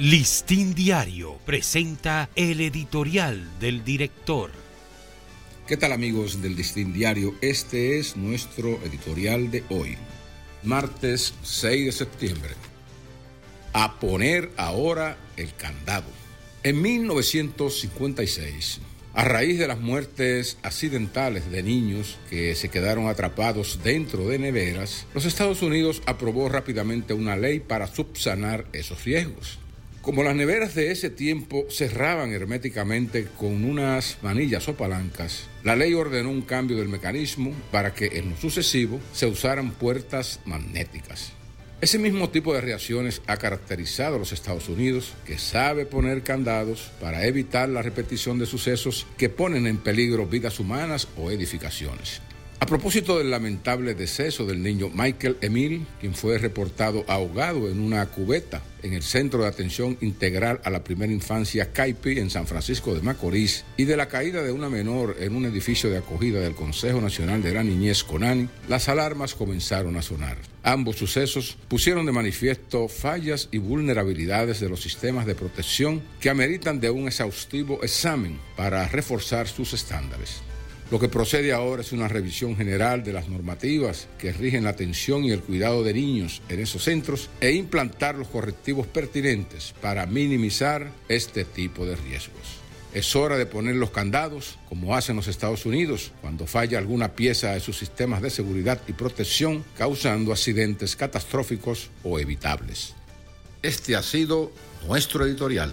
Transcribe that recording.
Listín Diario presenta el editorial del director. ¿Qué tal amigos del Listín Diario? Este es nuestro editorial de hoy, martes 6 de septiembre. A poner ahora el candado. En 1956, a raíz de las muertes accidentales de niños que se quedaron atrapados dentro de neveras, los Estados Unidos aprobó rápidamente una ley para subsanar esos riesgos. Como las neveras de ese tiempo cerraban herméticamente con unas manillas o palancas, la ley ordenó un cambio del mecanismo para que en lo sucesivo se usaran puertas magnéticas. Ese mismo tipo de reacciones ha caracterizado a los Estados Unidos, que sabe poner candados para evitar la repetición de sucesos que ponen en peligro vidas humanas o edificaciones. A propósito del lamentable deceso del niño Michael Emil, quien fue reportado ahogado en una cubeta en el Centro de Atención Integral a la Primera Infancia CAIPI en San Francisco de Macorís, y de la caída de una menor en un edificio de acogida del Consejo Nacional de la Niñez CONANI, las alarmas comenzaron a sonar. Ambos sucesos pusieron de manifiesto fallas y vulnerabilidades de los sistemas de protección que ameritan de un exhaustivo examen para reforzar sus estándares. Lo que procede ahora es una revisión general de las normativas que rigen la atención y el cuidado de niños en esos centros e implantar los correctivos pertinentes para minimizar este tipo de riesgos. Es hora de poner los candados, como hacen los Estados Unidos, cuando falla alguna pieza de sus sistemas de seguridad y protección, causando accidentes catastróficos o evitables. Este ha sido nuestro editorial.